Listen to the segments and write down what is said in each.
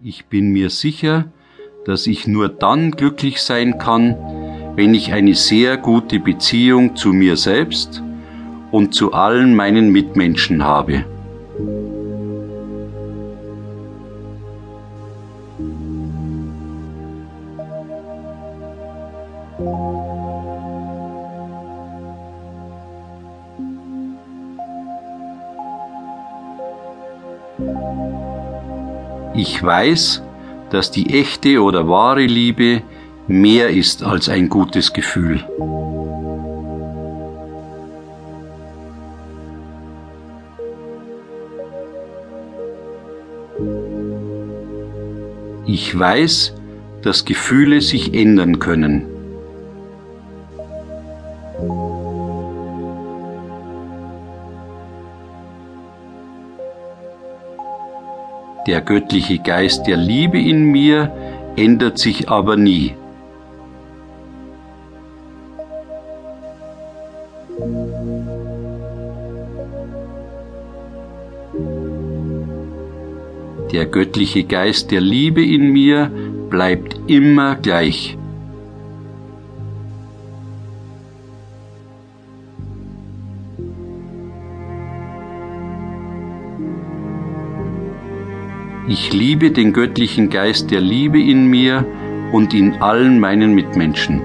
Ich bin mir sicher, dass ich nur dann glücklich sein kann, wenn ich eine sehr gute Beziehung zu mir selbst und zu allen meinen Mitmenschen habe. Ich weiß, dass die echte oder wahre Liebe mehr ist als ein gutes Gefühl. Ich weiß, dass Gefühle sich ändern können. Der göttliche Geist der Liebe in mir ändert sich aber nie. Der göttliche Geist der Liebe in mir bleibt immer gleich. Ich liebe den göttlichen Geist der Liebe in mir und in allen meinen Mitmenschen.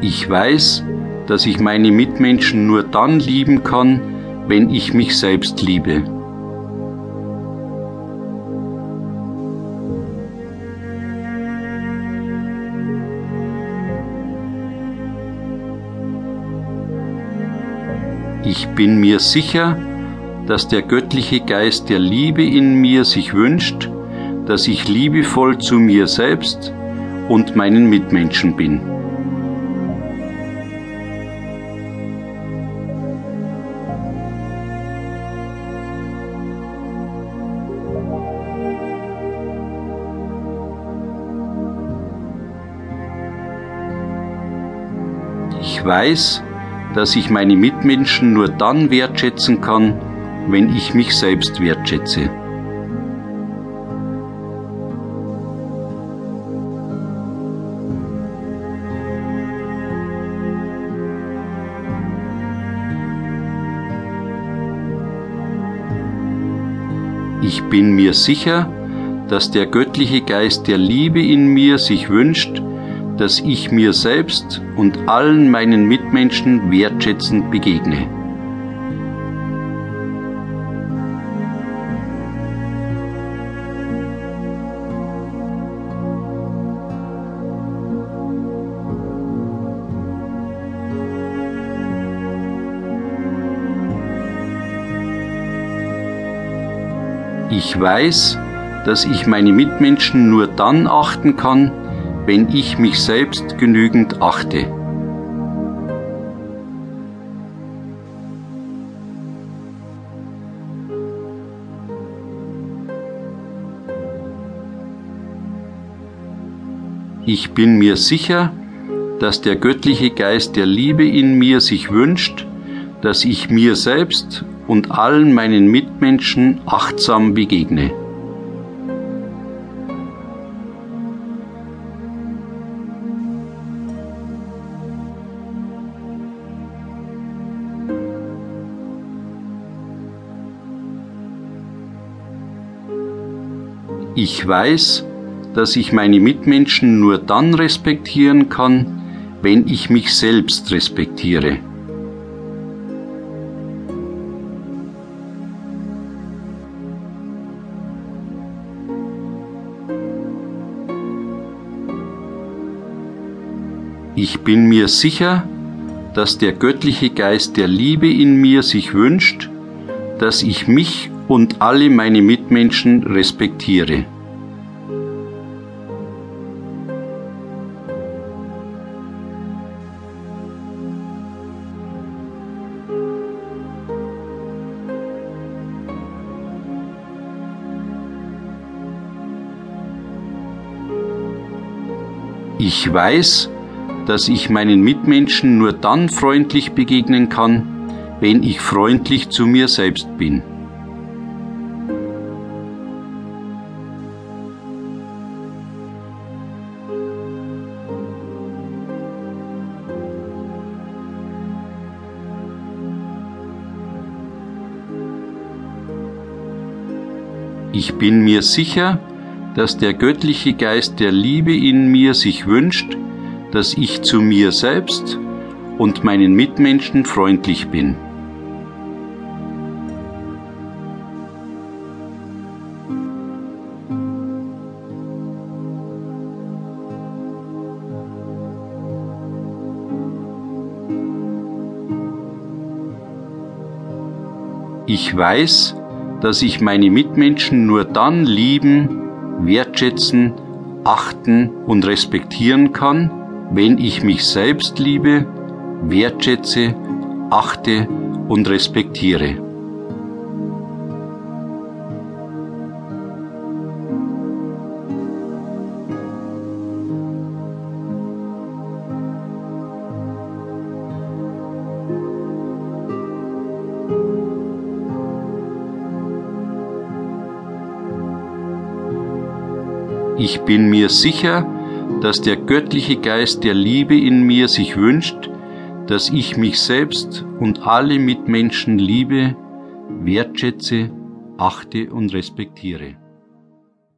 Ich weiß, dass ich meine Mitmenschen nur dann lieben kann, wenn ich mich selbst liebe. Ich bin mir sicher, dass der göttliche Geist der Liebe in mir sich wünscht, dass ich liebevoll zu mir selbst und meinen Mitmenschen bin. Ich weiß, dass ich meine Mitmenschen nur dann wertschätzen kann, wenn ich mich selbst wertschätze. Ich bin mir sicher, dass der göttliche Geist der Liebe in mir sich wünscht, dass ich mir selbst und allen meinen Mitmenschen wertschätzend begegne. Ich weiß, dass ich meine Mitmenschen nur dann achten kann, wenn ich mich selbst genügend achte. Ich bin mir sicher, dass der göttliche Geist der Liebe in mir sich wünscht, dass ich mir selbst und allen meinen Mitmenschen achtsam begegne. Ich weiß, dass ich meine Mitmenschen nur dann respektieren kann, wenn ich mich selbst respektiere. Ich bin mir sicher, dass der göttliche Geist der Liebe in mir sich wünscht, dass ich mich und alle meine Mitmenschen respektiere. Ich weiß, dass ich meinen Mitmenschen nur dann freundlich begegnen kann, wenn ich freundlich zu mir selbst bin. Ich bin mir sicher, dass der göttliche Geist der Liebe in mir sich wünscht, dass ich zu mir selbst und meinen Mitmenschen freundlich bin. Ich weiß, dass ich meine Mitmenschen nur dann lieben, wertschätzen, achten und respektieren kann, wenn ich mich selbst liebe, wertschätze, achte und respektiere. Ich bin mir sicher, dass der göttliche Geist der Liebe in mir sich wünscht, dass ich mich selbst und alle Mitmenschen liebe, wertschätze, achte und respektiere.